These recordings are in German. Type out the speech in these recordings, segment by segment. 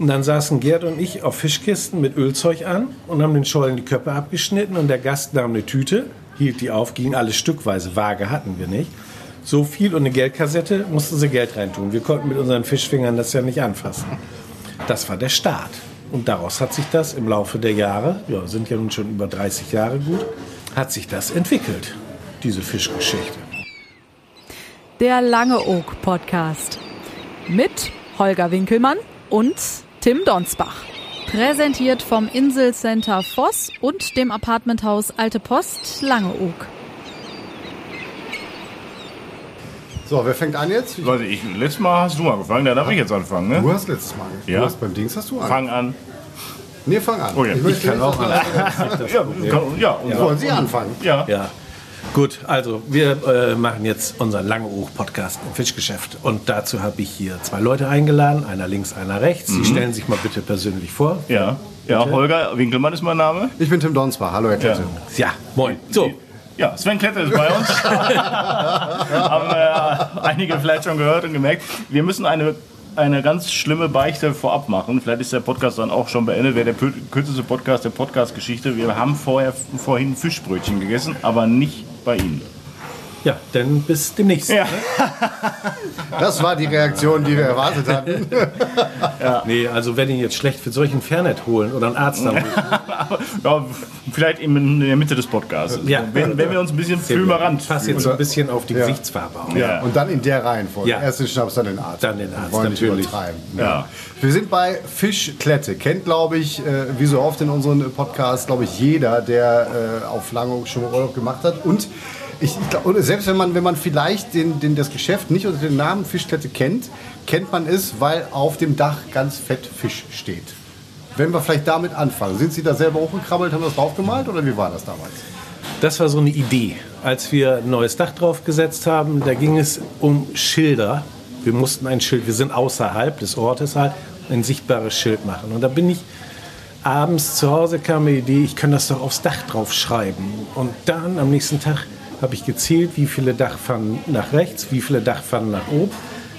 Und dann saßen Gerd und ich auf Fischkisten mit Ölzeug an und haben den Schollen die Köpfe abgeschnitten und der Gast nahm eine Tüte, hielt die auf, ging alles stückweise, Waage hatten wir nicht. So viel und eine Geldkassette mussten sie Geld reintun. Wir konnten mit unseren Fischfingern das ja nicht anfassen. Das war der Start. Und daraus hat sich das im Laufe der Jahre, ja, sind ja nun schon über 30 Jahre gut, hat sich das entwickelt, diese Fischgeschichte. Der Lange Oak Podcast mit Holger Winkelmann und Tim Donsbach. Präsentiert vom Inselcenter Voss und dem Apartmenthaus Alte Post Langeoog. So, wer fängt an jetzt? Leute, ich, letztes Mal hast du angefangen, dann darf ich jetzt anfangen, ne? Du hast letztes Mal. Ja. Du hast beim Dings hast du an. Fang an. Nee, fang an. Oh ja. Ich, möchte Ich kann auch wir- Ja, ja, und Wollen Sie anfangen? ja. Ja. Gut, also wir äh, machen jetzt unseren Langeoog-Podcast im Fischgeschäft. Und dazu habe ich hier zwei Leute eingeladen, einer links, einer rechts. Sie stellen sich mal bitte persönlich vor. Ja, ja, Holger Winkelmann ist mein Name. Ich bin Tim Donsbach. Hallo, Herr Klette. Ja, moin. So, Ja, Sven Kletter ist bei uns. Haben äh, einige vielleicht schon gehört und gemerkt. Wir müssen eine, eine ganz schlimme Beichte vorab machen. Vielleicht ist der Podcast dann auch schon beendet. Wäre der kürzeste Podcast der Podcast-Geschichte. Wir haben vorher, vorhin Fischbrötchen gegessen, aber nicht bei Ihnen. Ja, dann bis demnächst. Ja. Das war die Reaktion, die wir erwartet hatten. Nee, also wenn ihr jetzt schlecht für solchen Fernet holen oder einen Arzt dann ja, vielleicht in der Mitte des Podcasts. Ja. Wenn, wenn wir uns ein bisschen filmerant Passt jetzt so ein bisschen auf die Ja. Gesichtsfarbe auf. Ja. Und dann in der Reihenfolge. Ja. Erst den Schnaps, dann den Arzt. Dann den Arzt, Wir wollen nicht natürlich. übertreiben. Ja. Wir sind bei Fischklette. Kennt, glaube ich, äh, wie so oft in unseren Podcasts, glaube ich, jeder, der äh, auf Lange schon mal Urlaub gemacht hat. Und ich, ich oder selbst wenn man, wenn man vielleicht den, den, das Geschäft nicht unter dem Namen Fischklette kennt, kennt man es, weil auf dem Dach ganz fett Fisch steht. Wenn wir vielleicht damit anfangen. Sind Sie da selber hochgekrabbelt, haben das draufgemalt oder wie war das damals? Das war so eine Idee. Als wir ein neues Dach draufgesetzt haben, da ging es um Schilder. Wir mussten ein Schild, wir sind außerhalb des Ortes halt, ein sichtbares Schild machen. Und da bin ich abends zu Hause kam mir die Idee, ich kann das doch aufs Dach draufschreiben. Und dann am nächsten Tag habe ich gezählt, wie viele Dachpfannen nach rechts, wie viele Dachpfannen nach oben.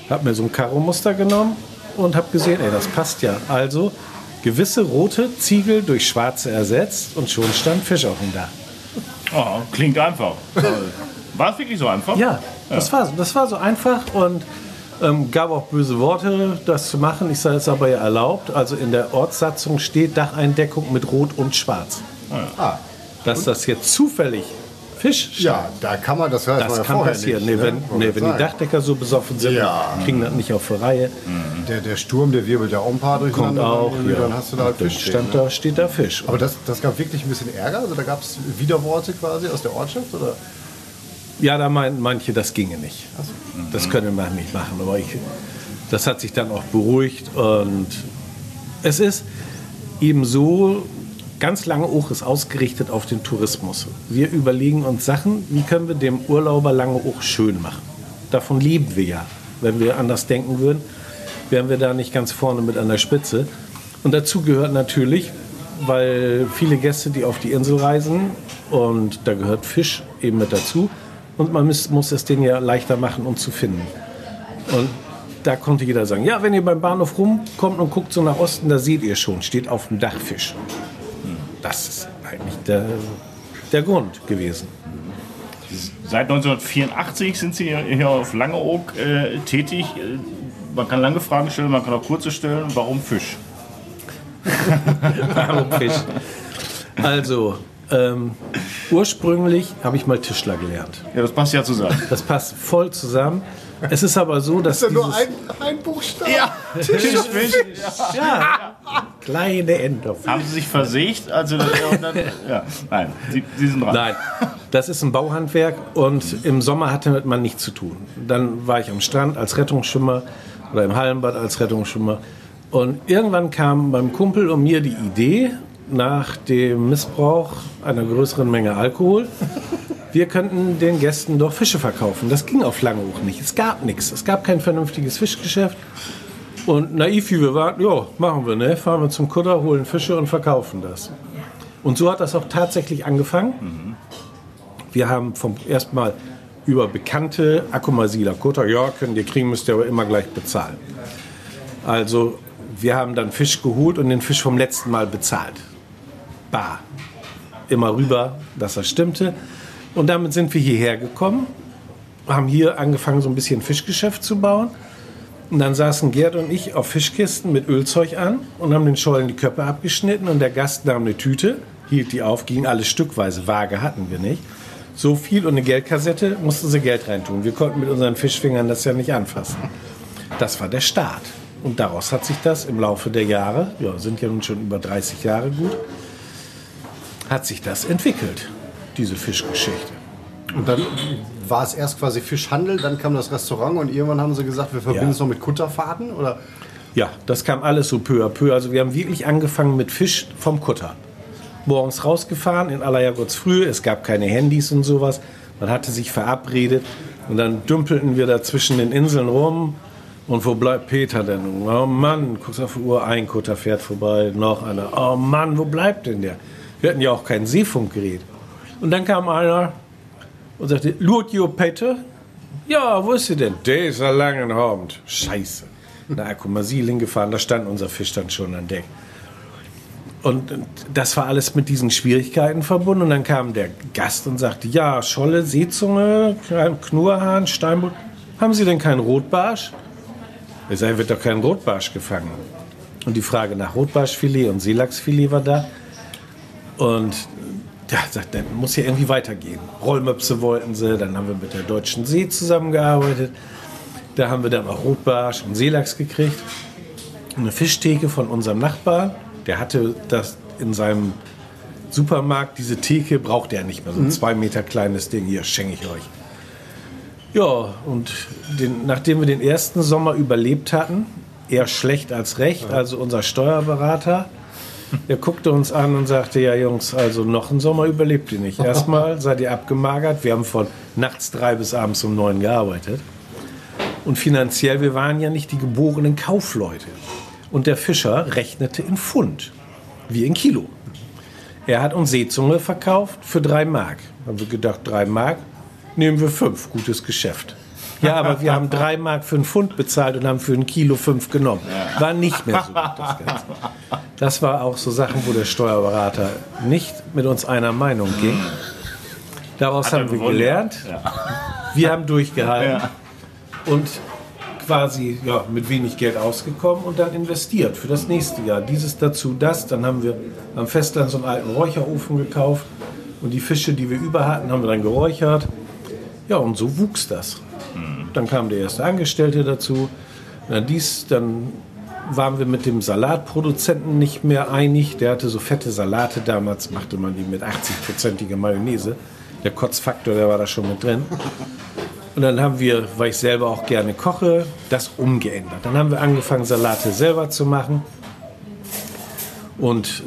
Habe mir so ein Karo-Muster genommen und habe gesehen, ey, das passt ja. Also gewisse rote Ziegel durch schwarze ersetzt und schon stand Fisch auf dem Dach. Oh, klingt einfach. War es wirklich so einfach? Ja, das war, das war so einfach und ähm, gab auch böse Worte, das zu machen. Ich sage es aber ja erlaubt. Also in der Ortssatzung steht Dacheindeckung mit Rot und Schwarz. Ah, Dass das jetzt zufällig Fisch ja, da kann man das man das kann passieren. Nicht, nee, wenn, ne? nee, wenn die. Dachdecker so besoffen sind, Ja. kriegen das nicht auf die Reihe. Der, der Sturm, der wirbelt ja auch ein paar Kommt durcheinander. auch. Irgendwie, Ja. Dann hast du da halt Fisch stehen, stand ne? da, steht da Fisch. Aber das, das gab wirklich ein bisschen Ärger? Also da gab es Widerworte quasi aus der Ortschaft? Oder? Ja, da meinten manche, das ginge nicht. Das könne man nicht machen. Aber ich, das hat sich dann auch beruhigt. Und es ist eben so, ganz lange Och ist ausgerichtet auf den Tourismus. Wir überlegen uns Sachen, wie können wir dem Urlauber lange Och schön machen. Davon leben wir ja. Wenn wir anders denken würden, wären wir da nicht ganz vorne mit an der Spitze. Und dazu gehört natürlich, weil viele Gäste, die auf die Insel reisen, und da gehört Fisch eben mit dazu, und man muss, muss es denen ja leichter machen, um zu finden. Und da konnte jeder sagen, ja, wenn ihr beim Bahnhof rumkommt und guckt so nach Osten, da seht ihr schon, steht auf dem Dach Fisch. Das ist eigentlich der, der Grund gewesen. Seit 1984 sind Sie hier auf Langeoog äh, tätig. Äh, Man kann lange Fragen stellen, man kann auch kurze stellen. Warum Fisch? Warum Fisch? Also, ähm, ursprünglich habe ich mal Tischler gelernt. Ja, das passt ja zusammen. Das passt voll zusammen. Es ist aber so, dass Ist ja nur ein, ein Buchstabe. Ja, Fisch, Fisch. ja, kleine Endorphin. Haben Sie sich versägt? Also, dann, ja, nein, Sie, Sie sind dran. Nein, das ist ein Bauhandwerk und im Sommer hatte man nichts zu tun. Dann war ich am Strand als Rettungsschwimmer oder im Hallenbad als Rettungsschwimmer. Und irgendwann kam beim Kumpel und mir die Idee, nach dem Missbrauch einer größeren Menge Alkohol, wir könnten den Gästen doch Fische verkaufen. Das ging auf lange auch nicht. Es gab nichts. Es gab kein vernünftiges Fischgeschäft. Und naiv wie wir waren, ja, machen wir, ne? Fahren wir zum Kutter, holen Fische und verkaufen das. Und so hat das auch tatsächlich angefangen. Wir haben vom ersten Mal über bekannte Akumasiler Kutter, ja, könnt ihr kriegen, müsst ihr aber immer gleich bezahlen. Also wir haben dann Fisch geholt und den Fisch vom letzten Mal bezahlt. Bar. Immer rüber, dass das stimmte. Und damit sind wir hierher gekommen, haben hier angefangen, so ein bisschen Fischgeschäft zu bauen. Und dann saßen Gerd und ich auf Fischkisten mit Ölzeug an und haben den Schollen die Köpfe abgeschnitten und der Gast nahm eine Tüte, hielt die auf, ging alles stückweise. Waage hatten wir nicht. So viel und eine Geldkassette mussten sie Geld reintun. Wir konnten mit unseren Fischfingern das ja nicht anfassen. Das war der Start. Und daraus hat sich das im Laufe der Jahre, ja, sind ja nun schon über 30 Jahre gut, hat sich das entwickelt, diese Fischgeschichte. Und dann war es erst quasi Fischhandel, dann kam das Restaurant und irgendwann haben sie gesagt, wir verbinden Ja. es noch mit Kutterfahrten? Oder? Ja, das kam alles so peu à peu. Also wir haben wirklich angefangen mit Fisch vom Kutter. Morgens rausgefahren in aller Jahrgottsfrühe. Es gab keine Handys und sowas. Man hatte sich verabredet und dann dümpelten wir da zwischen den Inseln rum. Und wo bleibt Peter denn? Oh Mann, guckst auf die Uhr, ein Kutter fährt vorbei, noch einer. Oh Mann, wo bleibt denn der? Wir hatten ja auch kein Seefunkgerät. Und dann kam einer und sagte, Lut jo Peter? Ja, wo ist sie denn? Der ist ein langen Abend. Scheiße. Na, guck mal, Sieling gefahren, da stand unser Fisch dann schon an Deck. Und das war alles mit diesen Schwierigkeiten verbunden. Und dann kam der Gast und sagte, ja, Scholle, Seezunge, Knurrhahn, Steinbutt, haben Sie denn keinen Rotbarsch? Ich sage, wird doch kein Rotbarsch gefangen. Und die Frage nach Rotbarschfilet und Seelachsfilet war da. Und ja, sagt, dann muss ja irgendwie weitergehen. Rollmöpse wollten sie, dann haben wir mit der Deutschen See zusammengearbeitet. Da haben wir dann auch Rotbarsch und Seelachs gekriegt. Eine Fischtheke von unserem Nachbarn, der hatte das in seinem Supermarkt, diese Theke braucht er nicht mehr. So ein zwei Meter kleines Ding, hier schenke ich euch. Ja, und den, nachdem wir den ersten Sommer überlebt hatten, eher schlecht als recht, also unser Steuerberater, der guckte uns an und sagte, ja Jungs, also noch einen Sommer überlebt ihr nicht. Erstmal seid ihr abgemagert, wir haben von nachts drei bis abends um neun gearbeitet. Und finanziell, wir waren ja nicht die geborenen Kaufleute. Und der Fischer rechnete in Pfund, wie in Kilo. Er hat uns Seezunge verkauft für drei Mark. Haben wir gedacht, drei Mark, nehmen wir fünf, gutes Geschäft. Ja, aber wir haben drei Mark für einen Pfund bezahlt und haben für ein Kilo fünf genommen. War nicht mehr so gut, das Ganze. Das war auch so Sachen, wo der Steuerberater nicht mit uns einer Meinung ging. Daraus Hat haben wir gewonnen, gelernt. Ja. Wir haben durchgehalten Ja. und quasi ja, mit wenig Geld ausgekommen und dann investiert für das nächste Jahr. Dieses dazu, das. Dann haben wir am Festland so einen alten Räucherofen gekauft und die Fische, die wir über hatten, haben wir dann geräuchert. Ja, und so wuchs das. Dann kam der erste Angestellte dazu. Dann dies, dann waren wir mit dem Salatproduzenten nicht mehr einig. Der hatte so fette Salate. Damals machte man die mit 80-prozentiger Mayonnaise. Der Kotzfaktor, der war da schon mit drin. Und dann haben wir, weil ich selber auch gerne koche, das umgeändert. Dann haben wir angefangen, Salate selber zu machen. Und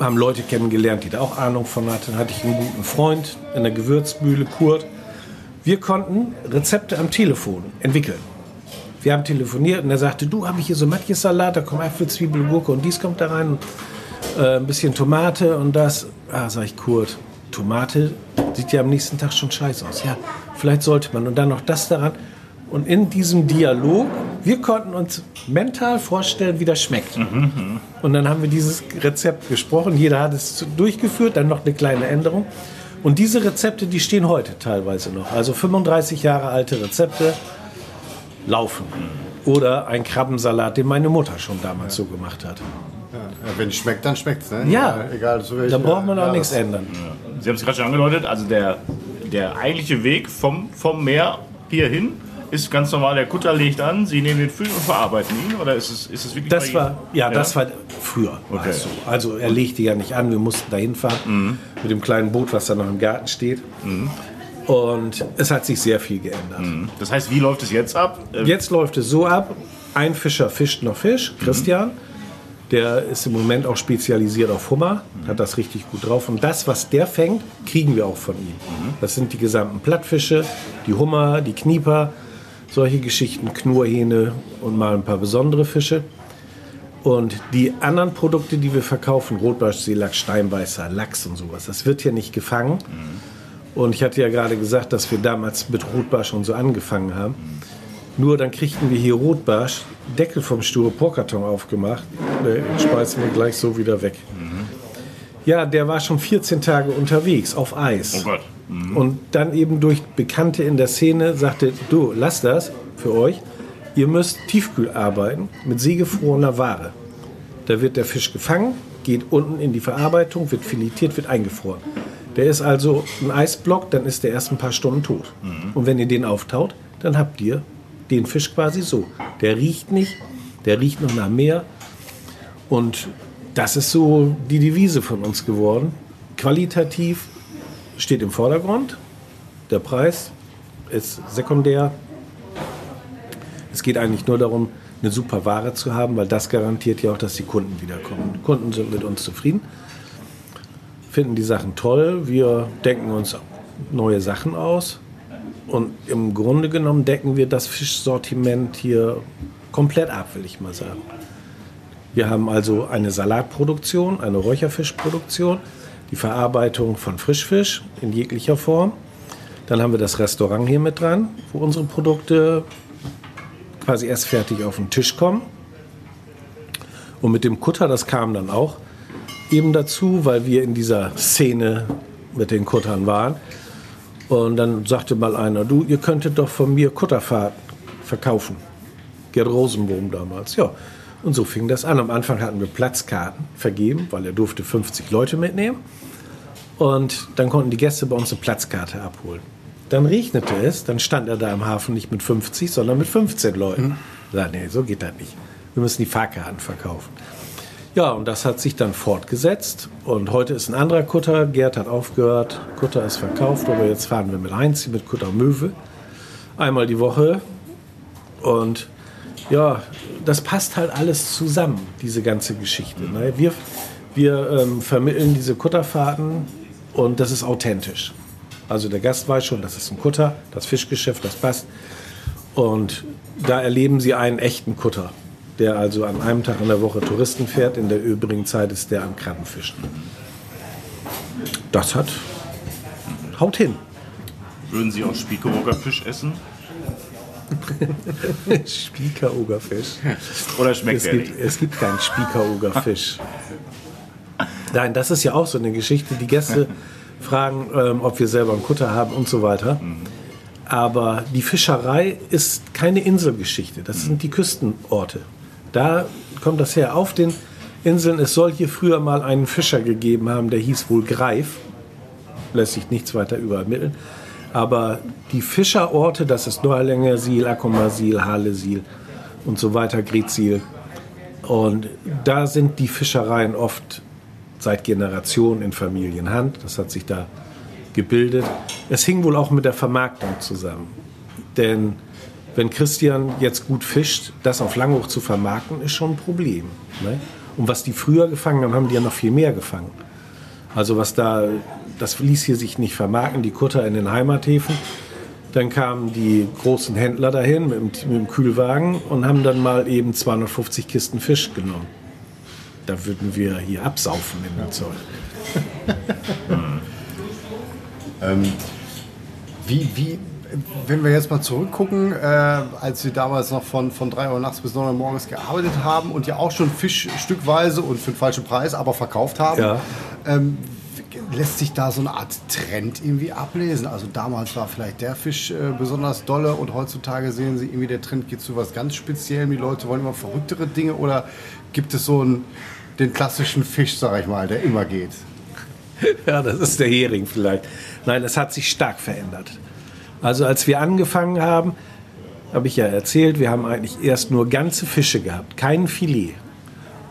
haben Leute kennengelernt, die da auch Ahnung von hatten. Dann hatte ich einen guten Freund in der Gewürzmühle, Kurt. Wir konnten Rezepte am Telefon entwickeln. Wir haben telefoniert und er sagte, du, habe ich hier so Matjes-Salat, da kommen Äpfel, Zwiebel, Gurke und dies kommt da rein. Und, äh, ein bisschen Tomate und das. Ah, sag ich, Kurt, Tomate sieht ja am nächsten Tag schon scheiße aus. Ja, vielleicht sollte man. Und dann noch das daran. Und in diesem Dialog, wir konnten uns mental vorstellen, wie das schmeckt. Und dann haben wir dieses Rezept gesprochen. Jeder hat es durchgeführt, dann noch eine kleine Änderung. Und diese Rezepte, die stehen heute teilweise noch. Also 35 Jahre alte Rezepte laufen. Oder ein Krabbensalat, den meine Mutter schon damals so gemacht hat. Ja, wenn es schmeckt, dann schmeckt es. Ne? Ja. Egal, welcher Da braucht man auch Jahres- nichts ändern. Sie haben es gerade schon angedeutet, also der, der eigentliche Weg vom, vom Meer hierhin ist ganz normal, der Kutter legt an, Sie nehmen den Fisch und verarbeiten ihn, oder ist es, ist es wirklich Das war, ja, das war früher. Okay. es so. Also er legte ja nicht an, wir mussten da hinfahren mit dem kleinen Boot, was da noch im Garten steht. Und es hat sich sehr viel geändert. Das heißt, wie läuft es jetzt ab? Äh, Jetzt läuft es so ab, ein Fischer fischt noch Fisch, Christian. Der ist im Moment auch spezialisiert auf Hummer, hat das richtig gut drauf. Und das, was der fängt, kriegen wir auch von ihm. Das sind die gesamten Plattfische, die Hummer, die Knieper, solche Geschichten, Knurrhähne und mal ein paar besondere Fische. Und die anderen Produkte, die wir verkaufen, Rotbarsch, Seelachs, Steinbeißer, Lachs und sowas, das wird hier nicht gefangen. Und ich hatte ja gerade gesagt, dass wir damals mit Rotbarsch und so angefangen haben. Nur dann kriegten wir hier Rotbarsch, Deckel vom Styroporkarton aufgemacht, den speisen wir gleich so wieder weg. Ja, der war schon 14 Tage unterwegs auf Eis. Oh Gott. Und dann eben durch Bekannte in der Szene sagte, du, lass das für euch. Ihr müsst tiefkühl arbeiten mit seegefrorener Ware. Da wird der Fisch gefangen, geht unten in die Verarbeitung, wird filetiert, wird eingefroren. Der ist also ein Eisblock, dann ist der erst ein paar Stunden tot. Und wenn ihr den auftaut, dann habt ihr den Fisch quasi so. Der riecht nicht, der riecht noch nach Meer. Und das ist so die Devise von uns geworden. Qualitativ steht im Vordergrund. Der Preis ist sekundär. Es geht eigentlich nur darum, eine super Ware zu haben, weil das garantiert ja auch, dass die Kunden wiederkommen. Die Kunden sind mit uns zufrieden, finden die Sachen toll. Wir denken uns neue Sachen aus. Und im Grunde genommen decken wir das Fischsortiment hier komplett ab, will ich mal sagen. Wir haben also eine Salatproduktion, eine Räucherfischproduktion, die Verarbeitung von Frischfisch in jeglicher Form. Dann haben wir das Restaurant hier mit dran, wo unsere Produkte quasi erst fertig auf den Tisch kommen. Und mit dem Kutter, das kam dann auch eben dazu, weil wir in dieser Szene mit den Kuttern waren. Und dann sagte mal einer, du, ihr könntet doch von mir Kutterfahrt verkaufen. Gerd Rosenbohm damals, ja. Und so fing das an. Am Anfang hatten wir Platzkarten vergeben, weil er durfte 50 Leute mitnehmen. Und dann konnten die Gäste bei uns eine Platzkarte abholen. Dann regnete es, dann stand er da im Hafen nicht mit 50, sondern mit 15 Leuten. Ich sagte, nee, so geht das nicht. Wir müssen die Fahrkarten verkaufen. Ja, und das hat sich dann fortgesetzt. Und heute ist ein anderer Kutter. Gerd hat aufgehört. Kutter ist verkauft. Aber jetzt fahren wir mit Heinz, mit Kutter Möwe. Einmal die Woche. Und ja, das passt halt alles zusammen, diese ganze Geschichte. Ne? Wir, wir ähm, vermitteln diese Kutterfahrten und das ist authentisch. Also der Gast weiß schon, das ist ein Kutter, das Fischgeschäft, das passt. Und da erleben Sie einen echten Kutter, der also an einem Tag in der Woche Touristen fährt. In der übrigen Zeit ist der am Krabbenfischen. Das hat haut hin. Würden Sie auch Spiekeroger Fisch essen? Spiekerogerfisch. Oder schmeckt Es der gibt, nicht? es gibt keinen Spiekerogerfisch. Nein, das ist ja auch so eine Geschichte. Die Gäste fragen, ähm, ob wir selber einen Kutter haben und so weiter. Aber die Fischerei ist keine Inselgeschichte. Das sind die Küstenorte. Da kommt das her. Auf den Inseln, es soll hier früher mal einen Fischer gegeben haben, der hieß wohl Greif. Lässt sich nichts weiter übermitteln. Aber die Fischerorte, das ist Neuerlängersiel, Akomasil, Halesil und so weiter, Gretzil. Und da sind die Fischereien oft seit Generationen in Familienhand. Das hat sich da gebildet. Es hing wohl auch mit der Vermarktung zusammen. Denn wenn Christian jetzt gut fischt, das auf Langhoch zu vermarkten, ist schon ein Problem. Ne? Und was die früher gefangen haben, haben die ja noch viel mehr gefangen. Also was da, das ließ hier sich nicht vermarkten, die Kutter in den Heimathäfen. Dann kamen die großen Händler dahin mit dem, mit dem Kühlwagen und haben dann mal eben 250 Kisten Fisch genommen. Da würden wir hier absaufen in der Zeug. Wie, wie, wenn wir jetzt mal zurückgucken, äh, als Sie damals noch von, von 3 Uhr nachts bis 9 Uhr morgens gearbeitet haben und ja auch schon Fisch stückweise und für den falschen Preis aber verkauft haben, Ja. ähm, lässt sich da so eine Art Trend irgendwie ablesen? Also damals war vielleicht der Fisch äh, besonders dolle und heutzutage sehen Sie irgendwie, der Trend geht zu was ganz Speziellem, die Leute wollen immer verrücktere Dinge oder gibt es so einen, den klassischen Fisch, sag ich mal, der immer geht? Ja, das ist der Hering vielleicht. Nein, es hat sich stark verändert. Also als wir angefangen haben, habe ich ja erzählt, wir haben eigentlich erst nur ganze Fische gehabt, kein Filet.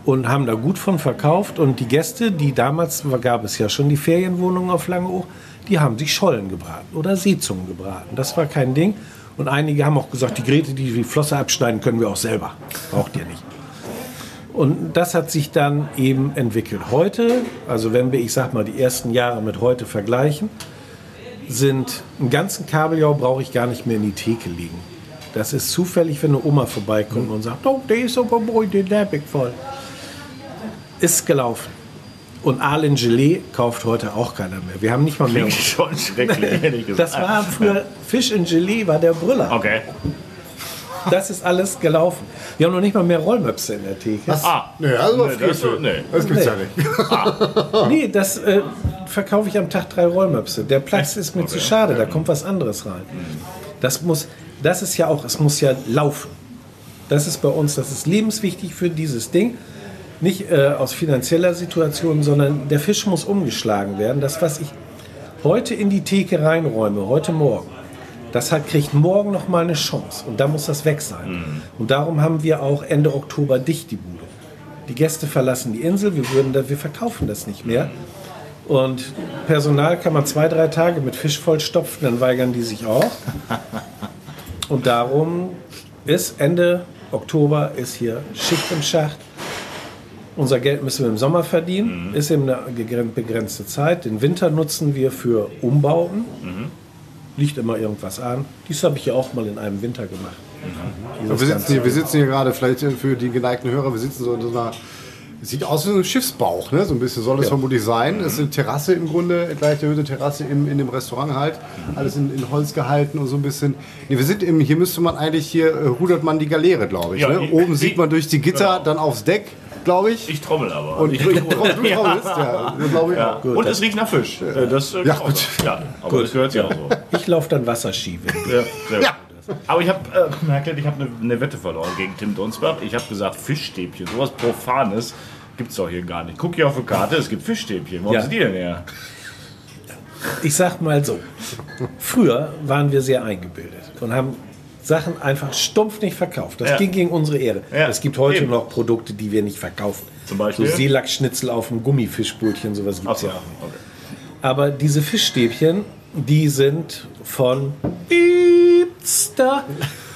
Und haben da gut von verkauft. Und die Gäste, die damals, gab es ja schon die Ferienwohnungen auf Langeoog, die haben sich Schollen gebraten oder Seezungen gebraten. Das war kein Ding. Und einige haben auch gesagt, die Grete, die die Flosse abschneiden, können wir auch selber. Braucht ihr nicht. Und das hat sich dann eben entwickelt. Heute, also wenn wir, ich sag mal, die ersten Jahre mit heute vergleichen, sind einen ganzen Kabeljau brauche ich gar nicht mehr in die Theke legen. Das ist zufällig, wenn eine Oma vorbeikommt und sagt, oh, der ist aber heute der voll. Ist gelaufen. Und Aalen Gelee kauft heute auch keiner mehr. Wir haben nicht mal mehr. Klingt schon schrecklich, ehrlich gesagt. Das war früher Fisch in Gelee, war der Brüller. Okay. Das ist alles gelaufen. Wir haben noch nicht mal mehr Rollmöpse in der Theke. Ah, Nee, also das, Nee, das- nee. das gibt's Nee. ja nicht. Nee, das äh, verkaufe ich am Tag drei Rollmöpse. Der Platz ist mir zu schade, da kommt was anderes rein. Das muss, das ist ja auch, es muss ja laufen. Das ist bei uns, das ist lebenswichtig für dieses Ding. Nicht äh, aus finanzieller Situation, sondern der Fisch muss umgeschlagen werden. Das, was ich heute in die Theke reinräume, heute Morgen, das hat, kriegt morgen noch mal eine Chance. Und da muss das weg sein. Und darum haben wir auch Ende Oktober dicht die Bude. Die Gäste verlassen die Insel, wir, würden da, wir verkaufen das nicht mehr. Und Personal kann man zwei, drei Tage mit Fisch vollstopfen, dann weigern die sich auch. Und darum ist Ende Oktober ist hier Schicht im Schacht. Unser Geld müssen wir im Sommer verdienen, ist eben eine begrenzte Zeit. Den Winter nutzen wir für Umbauten. Liegt immer irgendwas an. Dies habe ich ja auch mal in einem Winter gemacht. Dieses Wir sitzen, hier, wir sitzen hier gerade, vielleicht für die geneigten Hörer, wir sitzen so in so einer. Es sieht aus wie so ein Schiffsbauch, ne? So ein bisschen soll es vermutlich sein. Es ist eine Terrasse im Grunde, gleich erhöhte Terrasse im, in dem Restaurant halt. Alles in, in Holz gehalten und so ein bisschen. Nee, wir sind im, hier müsste man eigentlich hier äh, rudert man die Galeere, glaube ich. Ja, ne? Oben ich- sieht man durch die Gitter, Genau. dann aufs Deck, glaube ich. Ich trommel aber. und ich, du, du trommelst, ja. Ich ja. auch. Und es riecht nach Fisch. Äh, Das, äh, Ja, gut. ja, aber das gehört ja auch so. Ich laufe dann Wasserski. Ja, sehr Ja. gut. Aber ich habe, äh, ich habe eine, eine Wette verloren gegen Tim Donsbach. Ich habe gesagt, Fischstäbchen, sowas Profanes gibt es doch hier gar nicht. Guck hier auf die Karte, es gibt Fischstäbchen. Wo Ja. haben Sie die denn her? Ich sag mal so, früher waren wir sehr eingebildet und haben Sachen einfach stumpf nicht verkauft. Das Ja. ging gegen unsere Ehre. Ja, Es gibt heute eben. noch Produkte, die wir nicht verkaufen. Zum Beispiel? So Seelachsschnitzel auf dem Gummifischbrötchen, sowas gibt es Achso, ja auch nicht. okay. Aber diese Fischstäbchen, die sind von Piepster.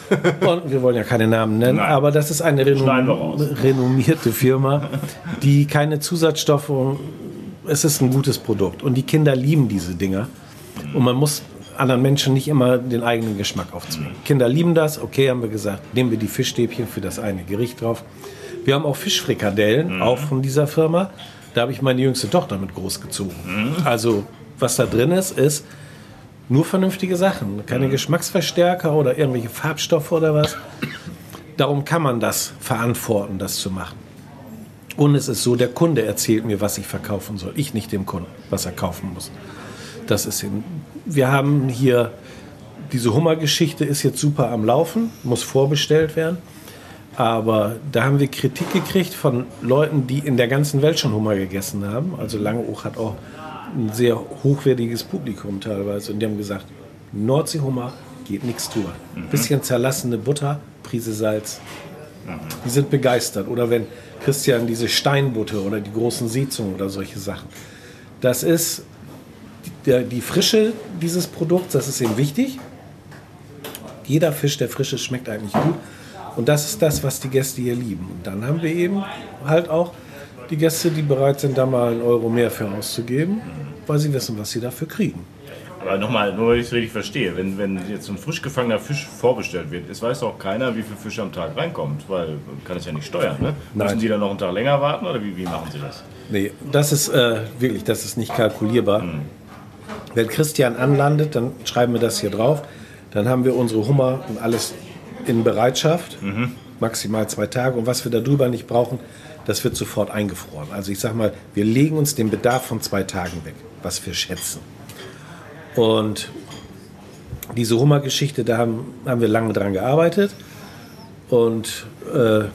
Und wir wollen ja keine Namen nennen, Nein. aber das ist eine renom renommierte Firma, die keine Zusatzstoffe, es ist ein gutes Produkt. Und die Kinder lieben diese Dinger. Und man muss anderen Menschen nicht immer den eigenen Geschmack aufzwingen. Kinder lieben das, okay, haben wir gesagt, nehmen wir die Fischstäbchen für das eine Gericht drauf. Wir haben auch Fischfrikadellen, auch von dieser Firma. Da habe ich meine jüngste Tochter mit großgezogen. Also, was da drin ist, ist nur vernünftige Sachen. Keine Geschmacksverstärker oder irgendwelche Farbstoffe oder was. Darum kann man das verantworten, das zu machen. Und es ist so, der Kunde erzählt mir, was ich verkaufen soll. Ich nicht dem Kunden, was er kaufen muss. Das ist. Wir haben hier diese Hummergeschichte ist jetzt super am Laufen, muss vorbestellt werden. Aber da haben wir Kritik gekriegt von Leuten, die in der ganzen Welt schon Hummer gegessen haben. Also Langeoog hat auch ein sehr hochwertiges Publikum teilweise. Und die haben gesagt, Nordseehummer geht nichts drüber. Bisschen zerlassene Butter, Prise Salz. Die sind begeistert. Oder wenn Christian diese Steinbutte oder die großen Seezungen oder solche Sachen. Das ist der, die Frische dieses Produkts, das ist ihm wichtig. Jeder Fisch, der frisch ist, schmeckt eigentlich gut. Und das ist das, was die Gäste hier lieben. Und dann haben wir eben halt auch die Gäste, die bereit sind, da mal einen Euro mehr für auszugeben, weil sie wissen, was sie dafür kriegen. Aber nochmal, nur weil ich es richtig verstehe, wenn, wenn jetzt ein frisch gefangener Fisch vorbestellt wird, es weiß doch keiner, wie viel Fisch am Tag reinkommt, weil man kann es ja nicht steuern. Ne? Nein. Müssen die dann noch einen Tag länger warten oder wie, wie machen sie das? Nee, das ist äh, wirklich, das ist nicht kalkulierbar. Wenn Christian anlandet, dann schreiben wir das hier drauf. Dann haben wir unsere Hummer und alles in Bereitschaft. Maximal zwei Tage. Und was wir darüber nicht brauchen, das wird sofort eingefroren. Also ich sag mal, wir legen uns den Bedarf von zwei Tagen weg, was wir schätzen. Und diese Hummergeschichte, da haben, haben wir lange dran gearbeitet. Und äh,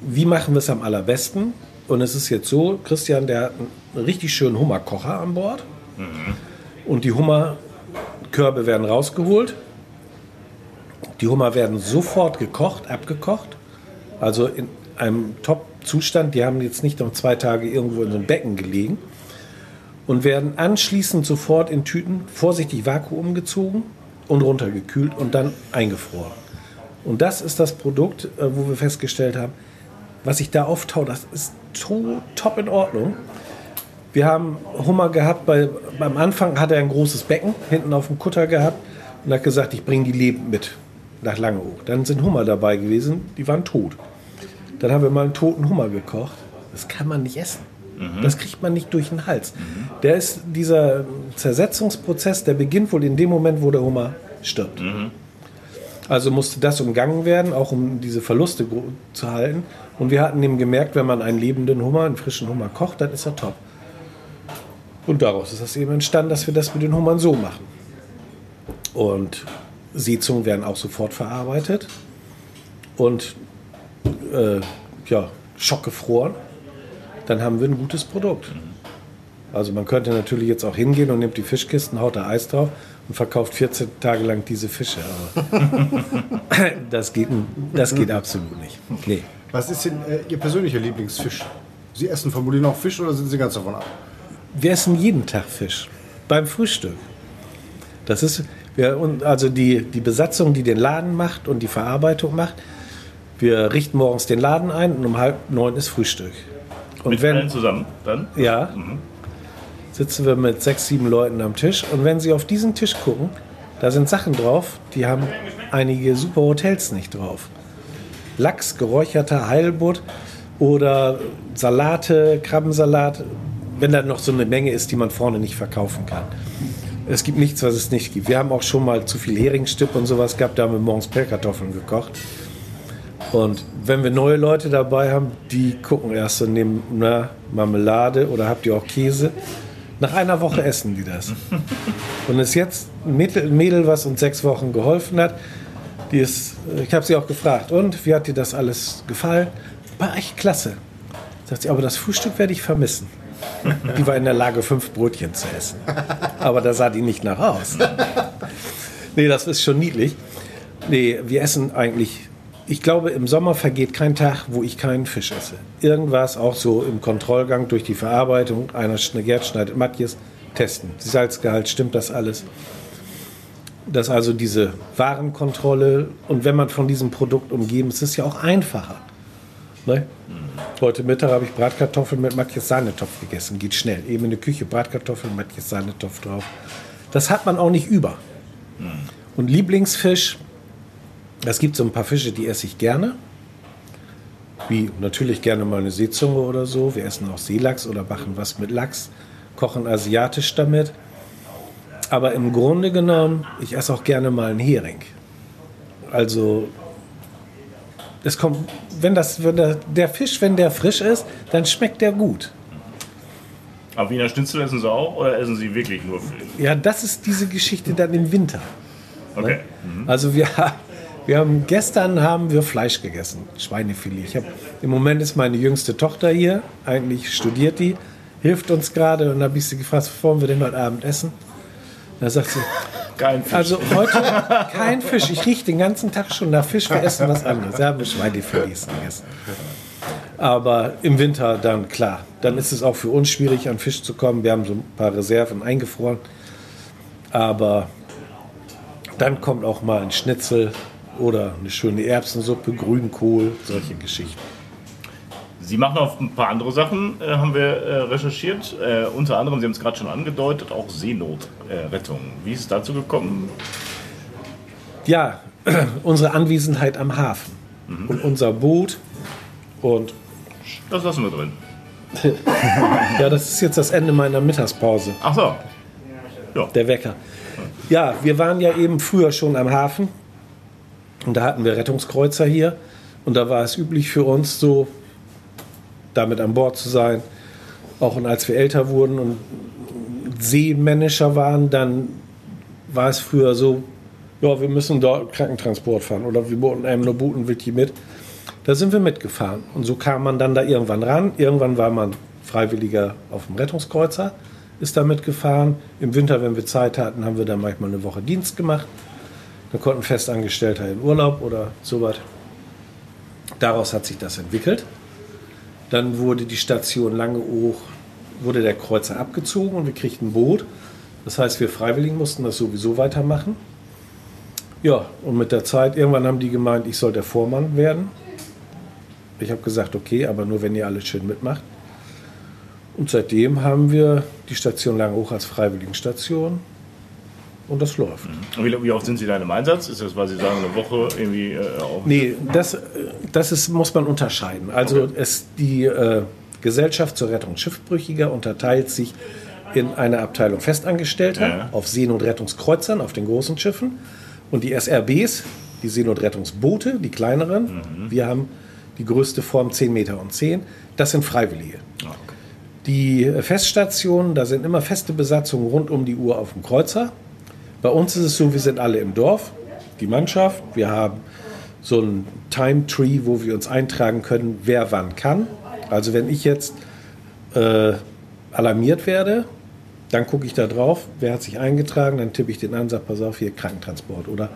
wie machen wir es am allerbesten? Und es ist jetzt so, Christian, der hat einen richtig schönen Hummerkocher an Bord. Und die Hummerkörbe werden rausgeholt. Die Hummer werden sofort gekocht, abgekocht. Also in einem Top-Zustand. Die haben jetzt nicht noch zwei Tage irgendwo in so einem Becken gelegen. Und werden anschließend sofort in Tüten vorsichtig Vakuum gezogen und runtergekühlt und dann eingefroren. Und das ist das Produkt, äh, wo wir festgestellt haben, was sich da auftaucht, das ist to top in Ordnung. Wir haben Hummer gehabt, bei, beim Anfang hat er ein großes Becken hinten auf dem Kutter gehabt und hat gesagt, ich bringe die lebend mit nach Langeoog. Dann sind Hummer dabei gewesen, die waren tot. Dann haben wir mal einen toten Hummer gekocht. Das kann man nicht essen. Das kriegt man nicht durch den Hals. Der ist, dieser Zersetzungsprozess, der beginnt wohl in dem Moment, wo der Hummer stirbt. Also musste das umgangen werden, auch um diese Verluste zu halten. Und wir hatten eben gemerkt, wenn man einen lebenden Hummer, einen frischen Hummer kocht, dann ist er top. Und daraus ist das eben entstanden, dass wir das mit den Hummern so machen. Und Seezungen werden auch sofort verarbeitet und äh, ja, schockgefroren. Dann haben wir ein gutes Produkt. Also man könnte natürlich jetzt auch hingehen und nimmt die Fischkisten, haut da Eis drauf und verkauft 14 Tage lang diese Fische. Aber das, geht, das geht absolut nicht. Nee. Was ist denn äh, Ihr persönlicher Lieblingsfisch? Sie essen vermutlich noch Fisch oder sind Sie ganz davon ab? Wir essen jeden Tag Fisch. Beim Frühstück. Das ist, wir, also die, die Besatzung, die den Laden macht und die Verarbeitung macht, wir richten morgens den Laden ein und um halb neun ist Frühstück. Und Mit allen zusammen dann? Ja. Sitzen wir mit sechs, sieben Leuten am Tisch. Und wenn Sie auf diesen Tisch gucken, da sind Sachen drauf, die haben einige super Hotels nicht drauf. Lachs, geräucherter Heilbutt oder Salate, Krabbensalat, wenn da noch so eine Menge ist, die man vorne nicht verkaufen kann. Es gibt nichts, was es nicht gibt. Wir haben auch schon mal zu viel Heringsstipp und sowas gehabt, da haben wir morgens Pellkartoffeln gekocht. Und wenn wir neue Leute dabei haben, die gucken erst und nehmen na, Marmelade oder habt ihr auch Käse. Nach einer Woche essen die das. Und es ist jetzt ein Mädel, was uns sechs Wochen geholfen hat. Die ist, ich habe sie auch gefragt, und wie hat dir das alles gefallen? War echt klasse. Sagt sie, aber das Frühstück werde ich vermissen. Die war in der Lage, fünf Brötchen zu essen. Aber da sah die nicht nach aus. Nee, das ist schon niedlich. Nee, wir essen eigentlich. Ich glaube, im Sommer vergeht kein Tag, wo ich keinen Fisch esse. Irgendwas auch so im Kontrollgang durch die Verarbeitung. Einer Gerd schneidet Matjes, testen. Salzgehalt, stimmt das alles? Das ist also diese Warenkontrolle. Und wenn man von diesem Produkt umgeben ist, ist es ja auch einfacher. Ne? Heute Mittag habe ich Bratkartoffeln mit Matjes Sahnetopf gegessen. Geht schnell. Eben in der Küche Bratkartoffeln, Matjes Sahnetopf drauf. Das hat man auch nicht über. Und Lieblingsfisch, es gibt so ein paar Fische, die esse ich gerne. Wie natürlich gerne mal eine Seezunge oder so. Wir essen auch Seelachs oder machen was mit Lachs, kochen asiatisch damit. Aber im Grunde genommen, ich esse auch gerne mal einen Hering. Also es kommt, wenn das, wenn der, der Fisch, wenn der frisch ist, dann schmeckt der gut. Aber Wiener Schnitzel essen Sie auch oder essen Sie wirklich nur Fisch? Ja, das ist diese Geschichte dann im Winter. Okay. Also wir, wir haben gestern haben wir Fleisch gegessen, Schweinefilet. Ich hab, Im Moment ist meine jüngste Tochter hier, eigentlich studiert die, hilft uns gerade und da habe ich sie gefragt, wollen wir denn heute Abend essen? Da sagt sie, Kein Fisch. also heute kein Fisch. Ich rieche den ganzen Tag schon nach Fisch, wir essen was anderes. Haben wir Schweinefilets gegessen. Aber im Winter dann klar, dann ist es auch für uns schwierig an Fisch zu kommen. Wir haben so ein paar Reserven eingefroren. Aber dann kommt auch mal ein Schnitzel oder eine schöne Erbsensuppe, Grünkohl, solche Geschichten. Sie machen auch ein paar andere Sachen, äh, haben wir äh, recherchiert. Äh, unter anderem, Sie haben es gerade schon angedeutet, auch Seenotrettung. Wie ist es dazu gekommen? Ja, unsere Anwesenheit am Hafen und unser Boot und Das lassen wir drin. ja, das ist jetzt das Ende meiner Mittagspause. Ach so. der Wecker. Ja, wir waren ja eben früher schon am Hafen und da hatten wir Rettungskreuzer hier und da war es üblich für uns so, damit an Bord zu sein. Auch und als wir älter wurden und seemännischer waren, dann war es früher so, ja, wir müssen dort Krankentransport fahren oder wir boten einem nur Butenwitty mit. Da sind wir mitgefahren und so kam man dann da irgendwann ran. Irgendwann war man Freiwilliger auf dem Rettungskreuzer, ist da mitgefahren. Im Winter, wenn wir Zeit hatten, haben wir dann manchmal eine Woche Dienst gemacht. Dann konnten Festangestellter in Urlaub oder sowas. Daraus hat sich das entwickelt. Dann wurde die Station Langeoog, wurde der Kreuzer abgezogen und wir kriegten ein Boot. Das heißt, wir Freiwilligen mussten das sowieso weitermachen. Ja, und mit der Zeit, irgendwann haben die gemeint, ich soll der Vormann werden. Ich habe gesagt, okay, aber nur wenn ihr alles schön mitmacht. Und seitdem haben wir die Station Langeoog als Freiwilligenstation und das läuft. Und wie, oft sind Sie da im Einsatz? Ist das, weil Sie sagen, eine Woche irgendwie äh, Nee, das, das ist, muss man unterscheiden. Also es, die äh, Gesellschaft zur Rettung Schiffbrüchiger unterteilt sich in eine Abteilung Festangestellter Ja. auf Seen- und Rettungskreuzern, auf den großen Schiffen. Und die SRBs, die Seenotrettungsboote, die kleineren. Wir haben die größte Form 10 Meter und 10. Das sind Freiwillige. Ah, okay. Die Feststationen, da sind immer feste Besatzungen rund um die Uhr auf dem Kreuzer. Bei uns ist es so, wir sind alle im Dorf, die Mannschaft. Wir haben so ein Time Tree, wo wir uns eintragen können, wer wann kann. Also wenn ich jetzt äh, alarmiert werde, dann gucke ich da drauf, wer hat sich eingetragen, dann tippe ich den an, sage, pass auf, hier Krankentransport. Oder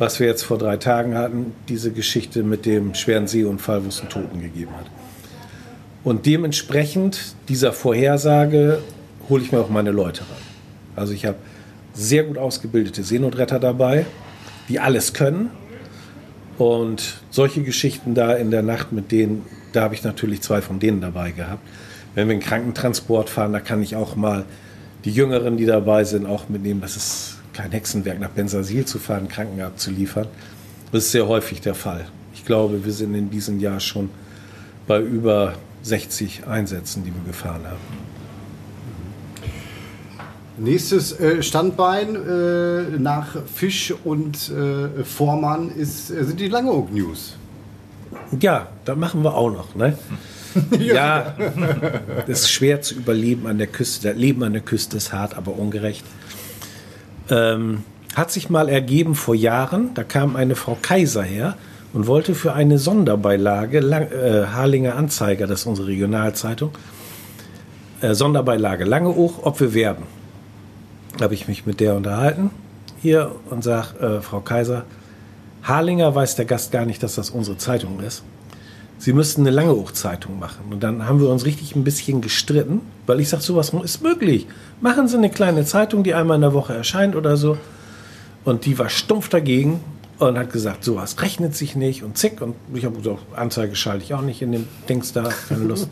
was wir jetzt vor drei Tagen hatten, diese Geschichte mit dem schweren Seeunfall, wo es einen Toten gegeben hat. Und dementsprechend dieser Vorhersage hole ich mir auch meine Leute ran. Also ich habe sehr gut ausgebildete Seenotretter dabei, die alles können. Und solche Geschichten da in der Nacht mit denen, da habe ich natürlich zwei von denen dabei gehabt. Wenn wir einen Krankentransport fahren, da kann ich auch mal die Jüngeren, die dabei sind, auch mitnehmen. Das ist kein Hexenwerk, nach Bensasil zu fahren, Kranken abzuliefern. Das ist sehr häufig der Fall. Ich glaube, wir sind in diesem Jahr schon bei über 60 Einsätzen, die wir gefahren haben. Nächstes äh, Standbein äh, nach Fisch und äh, Vormann ist, äh, sind die Langeoog News. Ja, da machen wir auch noch. Ne? ja, das ist schwer zu überleben an der Küste. Das Leben an der Küste ist hart, aber ungerecht. Ähm, hat sich mal ergeben vor Jahren, da kam eine Frau Kaiser her und wollte für eine Sonderbeilage, Lang, äh, Harlinger Anzeiger, das ist unsere Regionalzeitung, äh, Sonderbeilage Langeoog, ob wir werben. Habe ich mich mit der unterhalten hier und sage, äh, Frau Kaiser, Harlinger weiß der Gast gar nicht, dass das unsere Zeitung ist. Sie müssten eine Langeoog-Zeitung machen. Und dann haben wir uns richtig ein bisschen gestritten, weil ich sage, sowas ist möglich. Machen Sie eine kleine Zeitung, die einmal in der Woche erscheint oder so. Und die war stumpf dagegen und hat gesagt, sowas rechnet sich nicht und zick. Und ich habe gesagt, Anzeige schalte ich auch nicht in dem Dings da, keine Lust.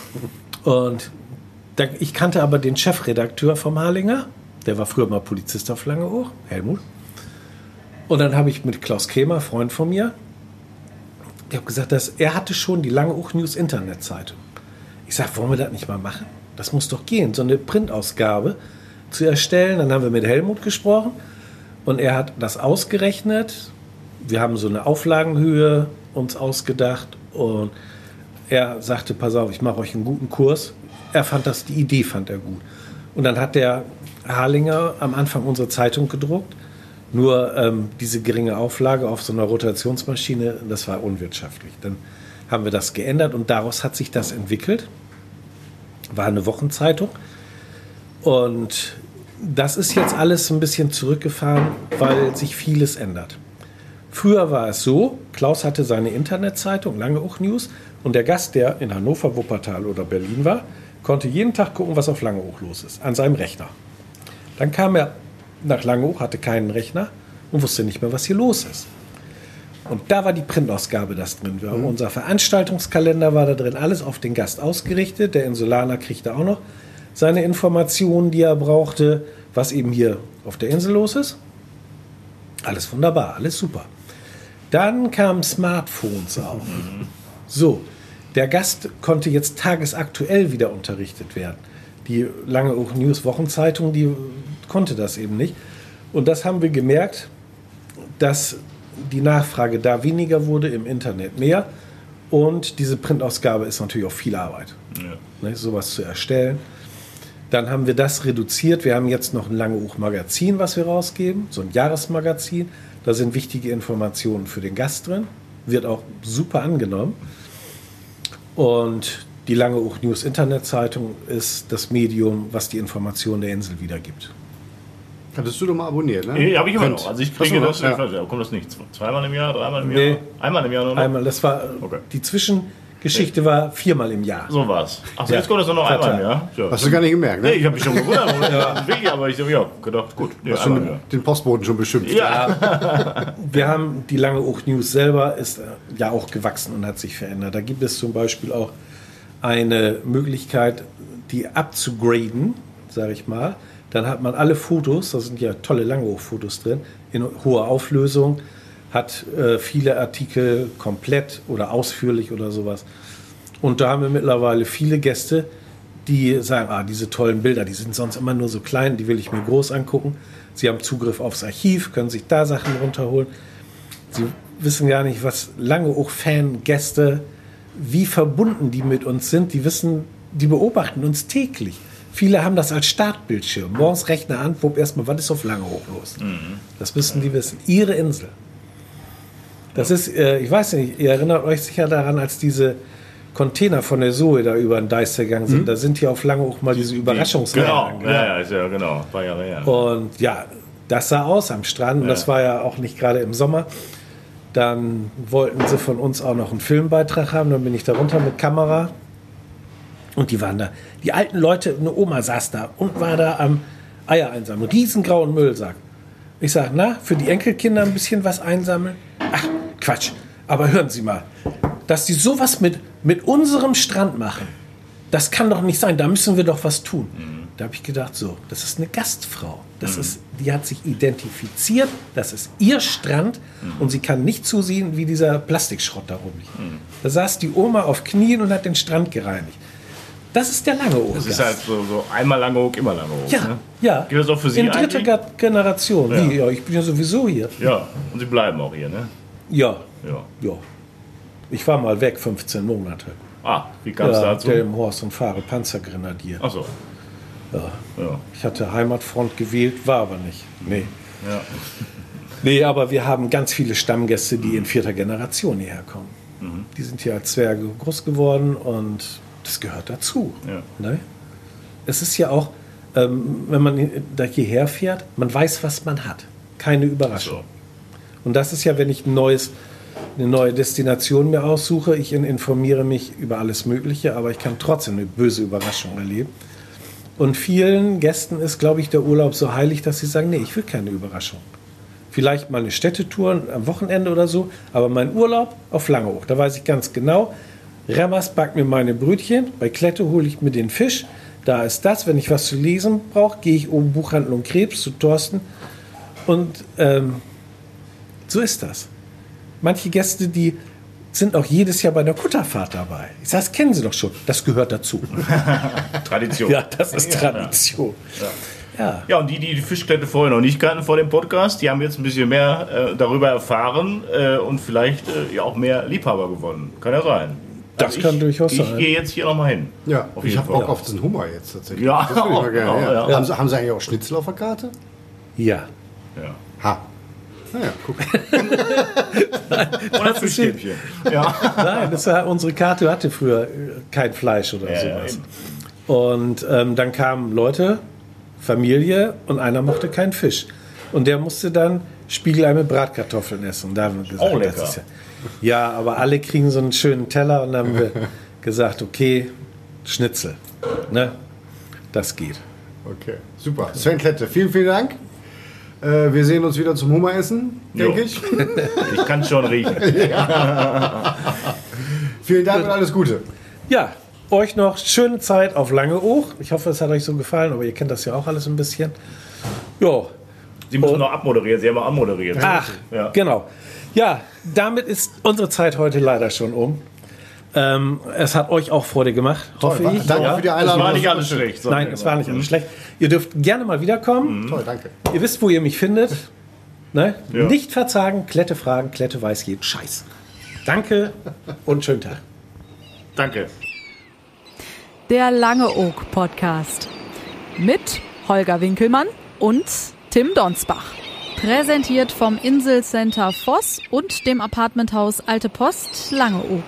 und ich kannte aber den Chefredakteur vom Harlinger, der war früher mal Polizist auf Langeoog, Helmut. Und dann habe ich mit Klaus Kremer, Freund von mir, ich habe gesagt, dass er hatte schon die Langeoog News Internetzeitung. Ich sage, wollen wir das nicht mal machen? Das muss doch gehen, so eine Printausgabe zu erstellen. Dann haben wir mit Helmut gesprochen und er hat das ausgerechnet. Wir haben so eine Auflagenhöhe uns ausgedacht und er sagte, pass auf, ich mache euch einen guten Kurs. Er fand das, die Idee fand er gut. Und dann hat der Harlinger am Anfang unsere Zeitung gedruckt. Nur ähm, diese geringe Auflage auf so einer Rotationsmaschine, das war unwirtschaftlich. Dann haben wir das geändert und daraus hat sich das entwickelt. War eine Wochenzeitung. Und das ist jetzt alles ein bisschen zurückgefahren, weil sich vieles ändert. Früher war es so, Klaus hatte seine Internetzeitung, Lange Uch News, und der Gast, der in Hannover, Wuppertal oder Berlin war, konnte jeden Tag gucken, was auf Lange Uch los ist, an seinem Rechner. Dann kam er nach Langeoog, hatte keinen Rechner und wusste nicht mehr, was hier los ist. Und da war die Printausgabe das drin. Wir mhm. Unser Veranstaltungskalender war da drin, alles auf den Gast ausgerichtet. Der Insulaner kriegte auch noch seine Informationen, die er brauchte, was eben hier auf der Insel los ist. Alles wunderbar, alles super. Dann kamen Smartphones auf. Mhm. So, der Gast konnte jetzt tagesaktuell wieder unterrichtet werden. Die lange News Wochenzeitung, die konnte das eben nicht. Und das haben wir gemerkt, dass die Nachfrage da weniger wurde, im Internet mehr. Und diese Printausgabe ist natürlich auch viel Arbeit, ja. ne, sowas zu erstellen. Dann haben wir das reduziert. Wir haben jetzt noch ein lange Magazin, was wir rausgeben, so ein Jahresmagazin. Da sind wichtige Informationen für den Gast drin. Wird auch super angenommen. Und die Lange Uch News Internetzeitung ist das Medium, was die Informationen der Insel wiedergibt. Hattest du doch mal abonniert, ne? Nee, habe ich immer noch. Also ich kriege das, ja. ja. kommt das nicht zweimal im Jahr, dreimal im nee. Jahr? Einmal im Jahr nur noch? Einmal, das war, okay. die Zwischengeschichte nee. war viermal im Jahr. So war's. Ach ja. jetzt kommt das nur noch einmal im Jahr? Ja. Hast du gar nicht gemerkt, ne? Nee, ich habe mich schon gewundert. ja. Wirklich, aber ich habe ja, gedacht, gut. Nee, Hast du den Postboten schon beschimpft? Ja. Wir haben, die lange Uch News selber ist äh, ja auch gewachsen und hat sich verändert. Da gibt es zum Beispiel auch eine Möglichkeit, die abzugraden, sage ich mal. Dann hat man alle Fotos, da sind ja tolle Langhochfotos drin, in hoher Auflösung, hat äh, viele Artikel komplett oder ausführlich oder sowas. Und da haben wir mittlerweile viele Gäste, die sagen, ah, diese tollen Bilder, die sind sonst immer nur so klein, die will ich mir groß angucken. Sie haben Zugriff aufs Archiv, können sich da Sachen runterholen. Sie wissen gar nicht, was Langeoog-Fan-Gäste, wie verbunden die mit uns sind. Die wissen, die beobachten uns täglich. Viele haben das als Startbildschirm. Morgens Rechner an, wupp erstmal, was ist auf Langeoog los? Das müssen die wissen. Ihre Insel. Das ist, äh, ich weiß nicht, ihr erinnert euch sicher daran, als diese Container von der Zoe da über den Deis gegangen sind. Da sind hier auf Langeoog mal diese Überraschungsreihen Genau, angegangen. ja, ja, ist ja, genau. Paar Jahre her. Und ja, das sah aus am Strand. Und das war ja auch nicht gerade im Sommer. Dann wollten sie von uns auch noch einen Filmbeitrag haben. Dann bin ich da runter mit Kamera. Und die waren da. Die alten Leute, eine Oma saß da und war da am Eier einsammeln. Riesengrauen Müllsack. Ich sage, na, für die Enkelkinder ein bisschen was einsammeln? Ach, Quatsch. Aber hören Sie mal, dass die sowas mit, mit unserem Strand machen, das kann doch nicht sein. Da müssen wir doch was tun. Da habe ich gedacht, so, das ist eine Gastfrau. Das ist, die hat sich identifiziert. Das ist ihr Strand und sie kann nicht zusehen, wie dieser Plastikschrott da rumliegt. Da saß die Oma auf Knien und hat den Strand gereinigt. Das ist der lange Das ist halt so, so einmal lange hoch, immer lange hoch. ja, Ne? ja. Gilt das auch für Sie In dritter eigentlich? Ge- Generation. Ja. Wie, ja, ich bin ja sowieso hier. Ja, und Sie bleiben auch hier, ne? Ja, Ja. ja. Ich war mal weg, 15 Monate. Ah, wie kam es Ja, dazu? Delmenhorst und fahre Panzergrenadier. Achso. Ja. Ja. Ich hatte Heimatfront gewählt, war aber nicht. Nee. Ja. Nee, aber wir haben ganz viele Stammgäste, die in vierter Generation hierher kommen. Mhm. Die sind hier als Zwerge groß geworden und das gehört dazu. Ja. Ne? Es ist ja auch, ähm, wenn man da hierher fährt, man weiß, was man hat. Keine Überraschung. So. Und das ist ja, wenn ich ein neues, eine neue Destination mir aussuche, ich in- informiere mich über alles Mögliche, aber ich kann trotzdem eine böse Überraschung erleben. Und vielen Gästen ist, glaube ich, der Urlaub so heilig, dass sie sagen, nee, ich will keine Überraschung. Vielleicht mal eine Städtetour am Wochenende oder so, aber mein Urlaub auf Langeoog, da weiß ich ganz genau, Remmers backt mir meine Brötchen, bei Klette hole ich mir den Fisch, da ist das, wenn ich was zu lesen brauche, gehe ich oben Buchhandlung Krebs zu Thorsten und ähm, so ist das. Manche Gäste, die sind auch jedes Jahr bei der Kutterfahrt dabei. Ich sage, das kennen Sie doch schon. Das gehört dazu. Tradition. Ja, das ist Tradition. Ja. Ja, und die, die die Fischklette vorher noch nicht kannten vor dem Podcast, die haben jetzt ein bisschen mehr äh, darüber erfahren äh, und vielleicht äh, ja auch mehr Liebhaber gewonnen. Kann ja sein. Das kann durchaus ich, sein. Ich gehe jetzt hier nochmal hin. Ja, Auf ich habe. Bock auf diesen Hummer jetzt tatsächlich. Ja, das ich mal gerne. auch, Ja. ja. Haben, Sie, haben Sie eigentlich auch Schnitzel auf der Karte? Ja. Ja. Ha. Naja, guck. Oder Fischstäbchen. Ja. Nein, das war, unsere Karte hatte früher äh, kein Fleisch oder Ja, sowas. und ähm, dann kamen Leute, Familie und einer mochte keinen Fisch. Und der musste dann Spiegelei mit Bratkartoffeln essen. Und da haben wir gesagt, lecker. das ist ja, ja, aber alle kriegen so einen schönen Teller und dann haben wir gesagt, okay, Schnitzel. Ne? Das geht. Okay, super. Sven Klette, vielen, vielen Dank. Äh, wir sehen uns wieder zum Hummeressen, denke Jo. ich. Ich kann schon riechen. Vielen Dank und alles Gute. Ja, euch noch schöne Zeit auf Langeoog. Ich hoffe, es hat euch so gefallen, aber ihr kennt das ja auch alles ein bisschen. Ja, Sie müssen noch abmoderieren. Sie haben mal anmoderiert. Ach, Ja. genau. Ja, damit ist unsere Zeit heute leider schon um. Ähm, es hat euch auch Freude gemacht, hoffe Toll, ich. danke Ja. für die Das Einladung. war nicht alles schlecht. Nein, es war nicht alles schlecht. Ihr dürft gerne mal wiederkommen. Toll, danke. Ihr wisst, wo ihr mich findet. Ne? Ja. Nicht verzagen, Klette fragen, Klette weiß jeden Scheiß. Danke und schönen Tag. Danke. Der Langeoog Podcast. Mit Holger Winkelmann und Tim Donsbach. Präsentiert vom Inselcenter Voss und dem Apartmenthaus Alte Post Langeoog.